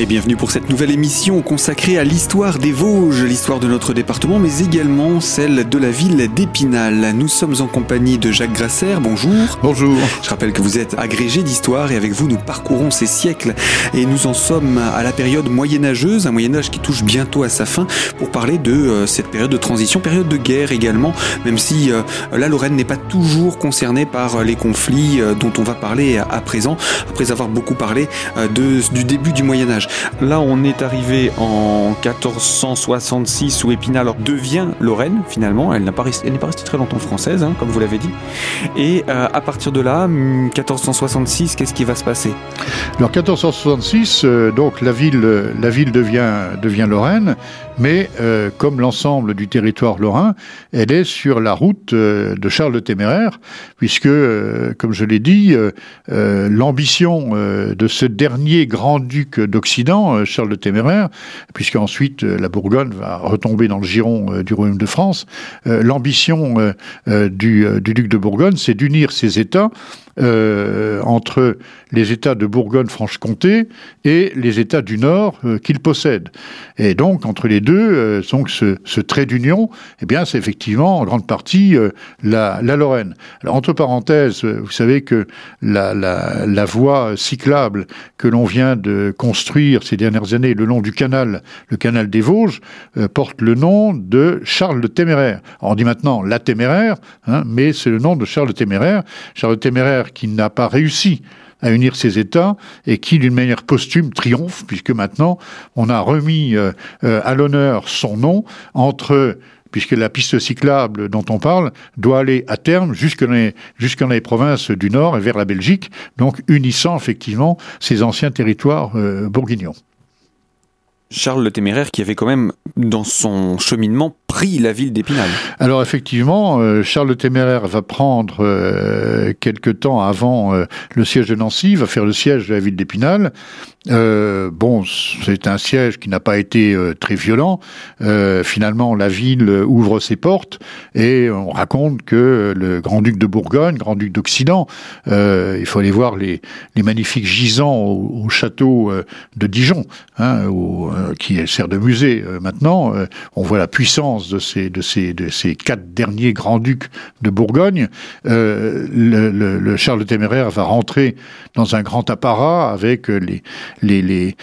Et bienvenue pour cette nouvelle émission consacrée à l'histoire des Vosges, l'histoire de notre département, mais également celle de la ville d'Épinal. Nous sommes en compagnie de Jacques Grasser. Bonjour. Bonjour. Je rappelle que vous êtes agrégé d'histoire et avec vous nous parcourons ces siècles et nous en sommes à la période moyenâgeuse, un Moyen-Âge qui touche bientôt à sa fin pour parler de euh, cette période de transition, période de guerre également, même si euh, la Lorraine n'est pas toujours concernée par les conflits euh, dont on va parler à présent, après avoir beaucoup parlé de, du début du Moyen-Âge. Là, on est arrivé en 1466 où Épinal devient Lorraine, finalement. Elle n'est pas, restée très longtemps française, hein, comme vous l'avez dit. Et euh, à partir de là, 1466, qu'est-ce qui va se passer? Alors, 1466, euh, donc la ville, la ville devient, devient Lorraine, mais euh, comme l'ensemble du territoire lorrain, elle est sur la route de Charles le Téméraire, puisque, comme je l'ai dit, l'ambition de ce dernier grand-duc d'Occident euh, Charles le Téméraire, puisqu'ensuite euh, la Bourgogne va retomber dans le giron euh, du Royaume de France. L'ambition du, du duc de Bourgogne, c'est d'unir ces États euh, entre les États de Bourgogne-Franche-Comté et les États du Nord euh, qu'il possède. Et donc, entre les deux, euh, donc ce, trait d'union, eh bien, c'est effectivement en grande partie la, la, Lorraine. Entre parenthèses, vous savez que la voie cyclable que l'on vient de construire ces dernières années le long du canal, le canal des Vosges, porte le nom de Charles le Téméraire. on dit maintenant la Téméraire, hein, mais c'est le nom de Charles le Téméraire. Charles le Téméraire qui n'a pas réussi à unir ces États et qui, d'une manière posthume, triomphe, puisque maintenant on a remis euh, euh, à l'honneur son nom entre puisque la piste cyclable dont on parle doit aller à terme jusque dans les, jusque dans les provinces du Nord et vers la Belgique, donc unissant effectivement ces anciens territoires euh, bourguignons. Charles le Téméraire qui avait quand même, dans son cheminement, pris la ville d'Épinal. Alors effectivement, euh, Charles le Téméraire va prendre euh, quelque temps avant euh, le siège de Nancy, va faire le siège de la ville d'Épinal. bon, c'est un siège qui n'a pas été très violent. finalement, la ville ouvre ses portes et on raconte que le grand-duc de Bourgogne, grand-duc d'Occident, il faut aller voir les, les magnifiques gisants au, château de Dijon, hein, qui sert de musée maintenant. on voit la puissance de ces, de ces, de ces quatre derniers grands-ducs de Bourgogne, euh, le, Charles le Téméraire va rentrer dans un grand apparat avec les, les, les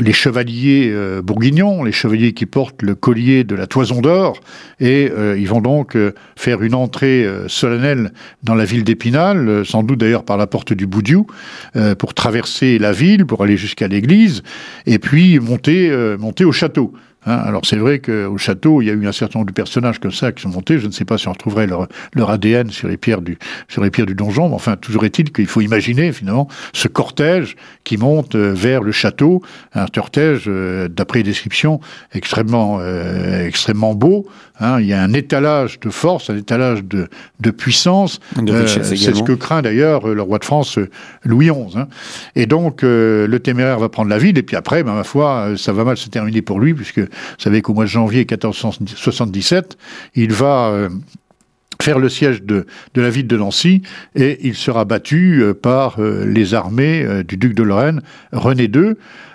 les chevaliers euh, bourguignons, les chevaliers qui portent le collier de la toison d'or, et euh, ils vont donc faire une entrée solennelle dans la ville d'Épinal, sans doute d'ailleurs par la porte du Boudiou, pour traverser la ville, pour aller jusqu'à l'église, et puis monter, monter au château. Hein, alors c'est vrai qu'au château, il y a eu un certain nombre de personnages comme ça qui sont montés. Je ne sais pas si on retrouverait leur, leur ADN sur les pierres du sur les pierres du donjon, mais enfin toujours est-il qu'il faut imaginer finalement ce cortège qui monte euh, vers le château, un cortège euh, d'après description extrêmement euh, extrêmement beau. Hein, il y a un étalage de force, un étalage de, de puissance. c'est ce que craint d'ailleurs le roi de France Louis XI. Hein. Et donc le téméraire va prendre la ville et puis après, ben, ma foi, ça va mal se terminer pour lui puisque vous savez qu'au mois de janvier 1477, il va euh, faire le siège de, la ville de Nancy et il sera battu euh, par euh, les armées du duc de Lorraine, René II.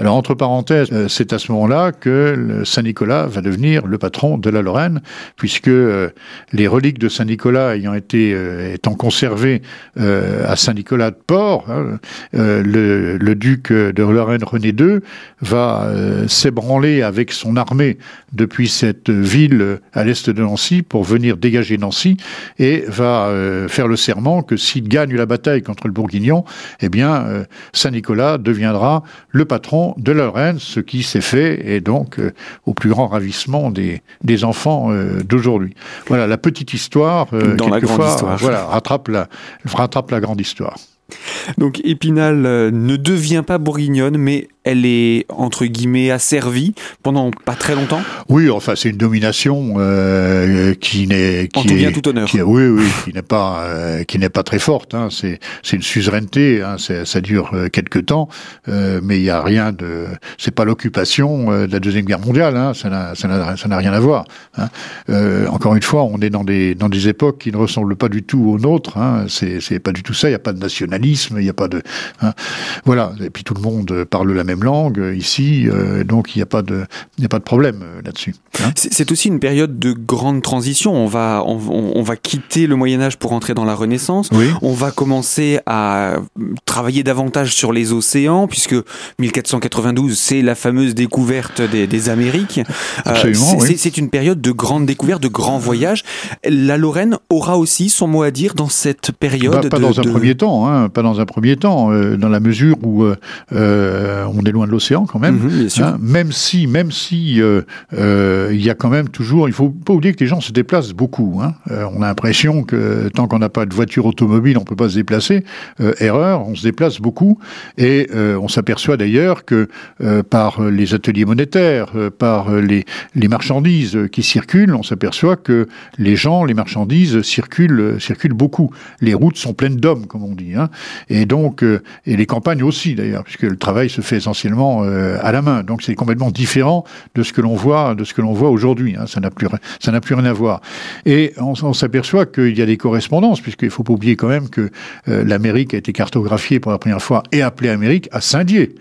Alors, entre parenthèses, euh, c'est à ce moment-là que Saint-Nicolas va devenir le patron de la Lorraine, puisque euh, les reliques de Saint-Nicolas ayant été euh, étant conservées à Saint-Nicolas de Port, hein, le, duc de Lorraine René II va s'ébranler avec son armée depuis cette ville à l'est de Nancy pour venir dégager Nancy et va faire le serment que s'il gagne la bataille contre le Bourguignon, eh bien, Saint-Nicolas deviendra le patron de Lorraine, ce qui s'est fait, et donc euh, au plus grand ravissement des, des enfants euh, d'aujourd'hui. Voilà, la petite histoire, euh, Dans la grande histoire. voilà, rattrape la, rattrape la grande histoire. Donc Épinal ne devient pas bourguignonne, mais elle est entre guillemets asservie pendant pas très longtemps? Oui, enfin c'est une domination euh, qui n'est qui en tout bien tout honneur. Qui, oui, oui, qui n'est pas euh, qui n'est pas très forte. Hein. C'est c'est une suzeraineté. Hein. Ça dure euh, quelques temps, euh, mais il y a rien de. C'est pas l'occupation de la deuxième guerre mondiale. Hein. Ça n'a ça n'a rien à voir. Hein. encore une fois, on est dans des dans des époques qui ne ressemblent pas du tout aux nôtres. Hein. C'est c'est pas du tout ça. Il n'y a pas de nationalisme il n'y a pas de hein. voilà. Et puis tout le monde parle la même langue ici, donc il n'y a pas de il a pas de problème là-dessus. Hein. C'est aussi une période de grande transition. On va on, on va quitter le Moyen Âge pour entrer dans la Renaissance. Oui. On va commencer à travailler davantage sur les océans, puisque 1492, c'est la fameuse découverte des, des Amériques. Euh, c'est une période de grande découverte, de grands voyages. La Lorraine aura aussi son mot à dire dans cette période. Pas, dans un premier temps, hein, pas dans un premier temps, euh, dans la mesure où euh, euh on est loin de l'océan quand même. Mhm, hein, même si, même si euh, il y a quand même toujours, il faut pas oublier que les gens se déplacent beaucoup. Hein. on a l'impression que tant qu'on n'a pas de voiture automobile, on peut pas se déplacer. erreur, on se déplace beaucoup et on s'aperçoit d'ailleurs que par les ateliers monétaires, par les, les marchandises qui circulent, on s'aperçoit que les gens, les marchandises circulent, circulent beaucoup. Les routes sont pleines d'hommes, comme on dit. Hein. Et donc, euh, et les campagnes aussi d'ailleurs, puisque le travail se fait essentiellement euh, à la main. Donc c'est complètement différent de ce que l'on voit, de ce que l'on voit aujourd'hui. Hein. Ça n'a plus, ça n'a plus rien à voir. Et on, s'aperçoit qu'il y a des correspondances, puisqu'il faut pas oublier quand même que euh, l'Amérique a été cartographiée pour la première fois et appelée Amérique à Saint-Dié.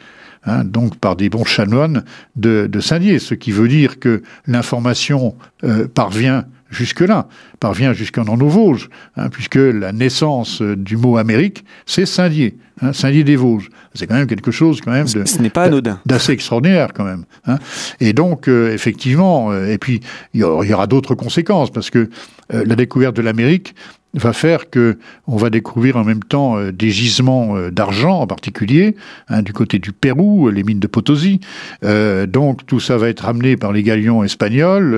Hein, donc par des bons chanoines de, de Saint-Dié, ce qui veut dire que l'information euh, parvient jusque-là, parvient jusqu'en Vosges, hein, puisque la naissance du mot Amérique, c'est Saint-Dié, hein, Saint-Dié des Vosges. C'est quand même quelque chose quand même de, ce n'est pas anodin, d'assez extraordinaire quand même. Hein. Et donc euh, effectivement, euh, et puis il y aura d'autres conséquences parce que la découverte de l'Amérique va faire que on va découvrir en même temps euh, des gisements euh, d'argent en particulier hein, du côté du Pérou, les mines de Potosi. Euh, donc tout ça va être ramené par les galions espagnols.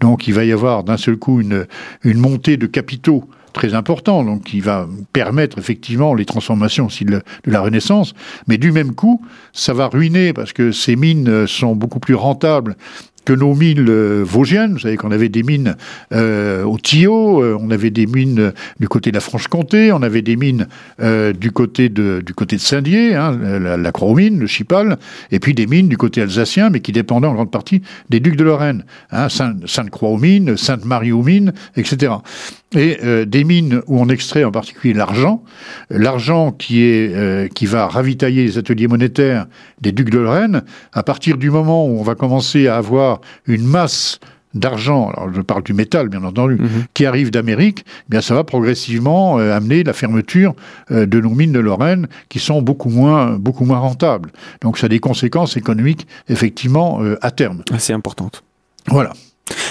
Donc il va y avoir d'un seul coup une, une montée de capitaux très important, donc qui va permettre effectivement les transformations aussi de, la Renaissance. Mais du même coup, ça va ruiner parce que ces mines sont beaucoup plus rentables que nos mines euh, vosgiennes. Vous savez qu'on avait des mines euh, au Tillot, euh, on avait des mines du côté de la Franche-Comté, on avait des mines du côté de du côté de Saint-Dié, hein, la, Croix-aux-Mines, le Chipal, et puis des mines du côté alsacien, mais qui dépendaient en grande partie des ducs de Lorraine, hein, Sainte-Croix-aux-Mines, Sainte-Marie-aux-Mines, etc et euh, des mines où on extrait en particulier l'argent, l'argent qui est euh, qui va ravitailler les ateliers monétaires des ducs de Lorraine. À partir du moment où on va commencer à avoir une masse d'argent, alors je parle du métal bien entendu, mhm. qui arrive d'Amérique, eh bien ça va progressivement euh, amener la fermeture de nos mines de Lorraine qui sont beaucoup moins beaucoup moins rentables. Donc ça a des conséquences économiques effectivement à terme. Assez importantes. Voilà.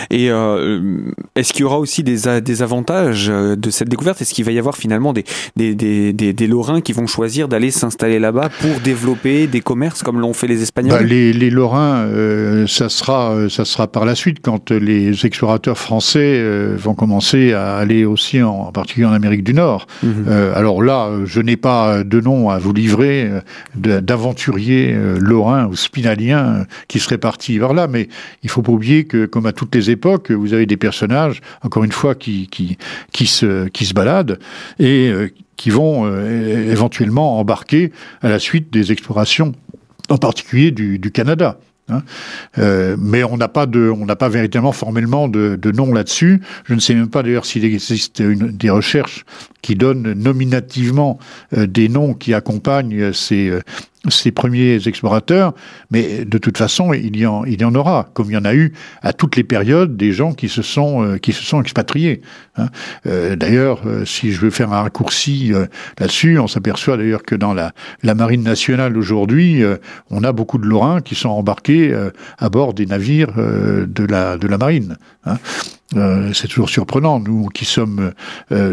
Et euh, est-ce qu'il y aura aussi des, des avantages euh, de cette découverte? Est-ce qu'il va y avoir finalement des, des, des, des, Lorrains qui vont choisir d'aller s'installer là-bas pour développer des commerces comme l'ont fait les Espagnols? Bah, les, les, Lorrains, euh, ça, sera, ça sera par la suite quand les explorateurs français vont commencer à aller aussi en, en, particulier en Amérique du Nord. Mhm. alors là, je n'ai pas de nom à vous livrer d'aventuriers lorrains ou spinaliens qui seraient partis vers là, mais il faut pas oublier que comme à toutes les époques, vous avez des personnages, encore une fois, qui, qui, qui, se, qui se baladent et euh, qui vont euh, éventuellement embarquer à la suite des explorations, en particulier du, Canada. Hein. Euh, mais on n'a pas pas véritablement formellement de, de nom là-dessus. Je ne sais même pas d'ailleurs s'il existe une, des recherches qui donnent nominativement des noms qui accompagnent ces, ces premiers explorateurs, mais de toute façon, il y, en, il y en aura, comme il y en a eu à toutes les périodes des gens qui se sont, euh, qui se sont expatriés. Hein. Euh, d'ailleurs, euh, si je veux faire un raccourci là-dessus, on s'aperçoit d'ailleurs que dans la, marine nationale aujourd'hui, on a beaucoup de Lorrains qui sont embarqués à bord des navires de, la, de la marine. Hein. C'est toujours surprenant, nous qui sommes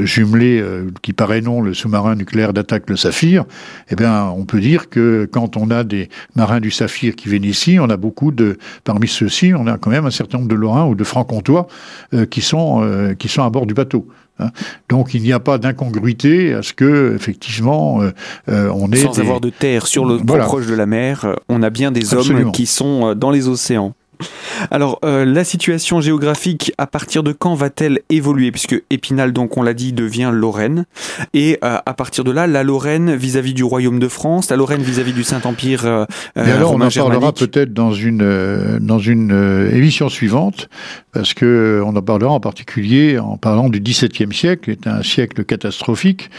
jumelés, euh, qui paraît non, le sous-marin nucléaire d'attaque le Saphir, eh bien, on peut dire que quand on a des marins du Saphir qui viennent ici, on a beaucoup de, parmi ceux-ci, on a quand même un certain nombre de Lorrains ou de Franc-Comtois qui sont qui sont à bord du bateau. Hein. Donc il n'y a pas d'incongruité à ce que effectivement on est sans avoir de terre sur le proche de la mer, on a bien des hommes qui sont dans les océans. Alors, euh, la situation géographique, à partir de quand va-t-elle évoluer? Puisque Épinal, donc on l'a dit, devient Lorraine. Et euh, à partir de là, la Lorraine vis-à-vis du Royaume de France, la Lorraine vis-à-vis du Saint-Empire euh, Et alors, on en parlera peut-être dans une, dans une émission suivante, parce que on en parlera en particulier en parlant du XVIIe siècle, qui est un siècle catastrophique,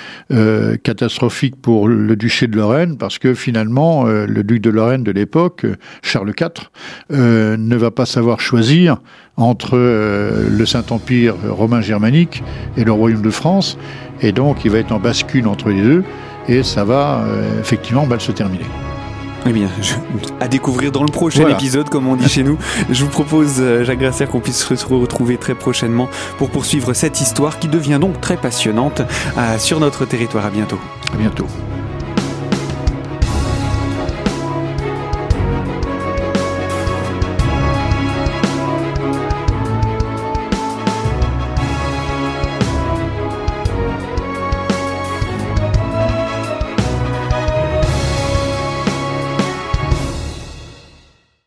catastrophique pour le duché de Lorraine, parce que finalement, le duc de Lorraine de l'époque, Charles IV, ne va pas savoir choisir entre euh, le Saint-Empire romain germanique et le Royaume de France. Et donc, il va être en bascule entre les deux. Et ça va euh, effectivement mal se terminer. Eh bien, à découvrir dans le prochain épisode, comme on dit chez nous. Je vous propose, euh, Jacques Grasser, qu'on puisse se retrouver très prochainement pour poursuivre cette histoire qui devient donc très passionnante sur notre territoire. À bientôt. À bientôt.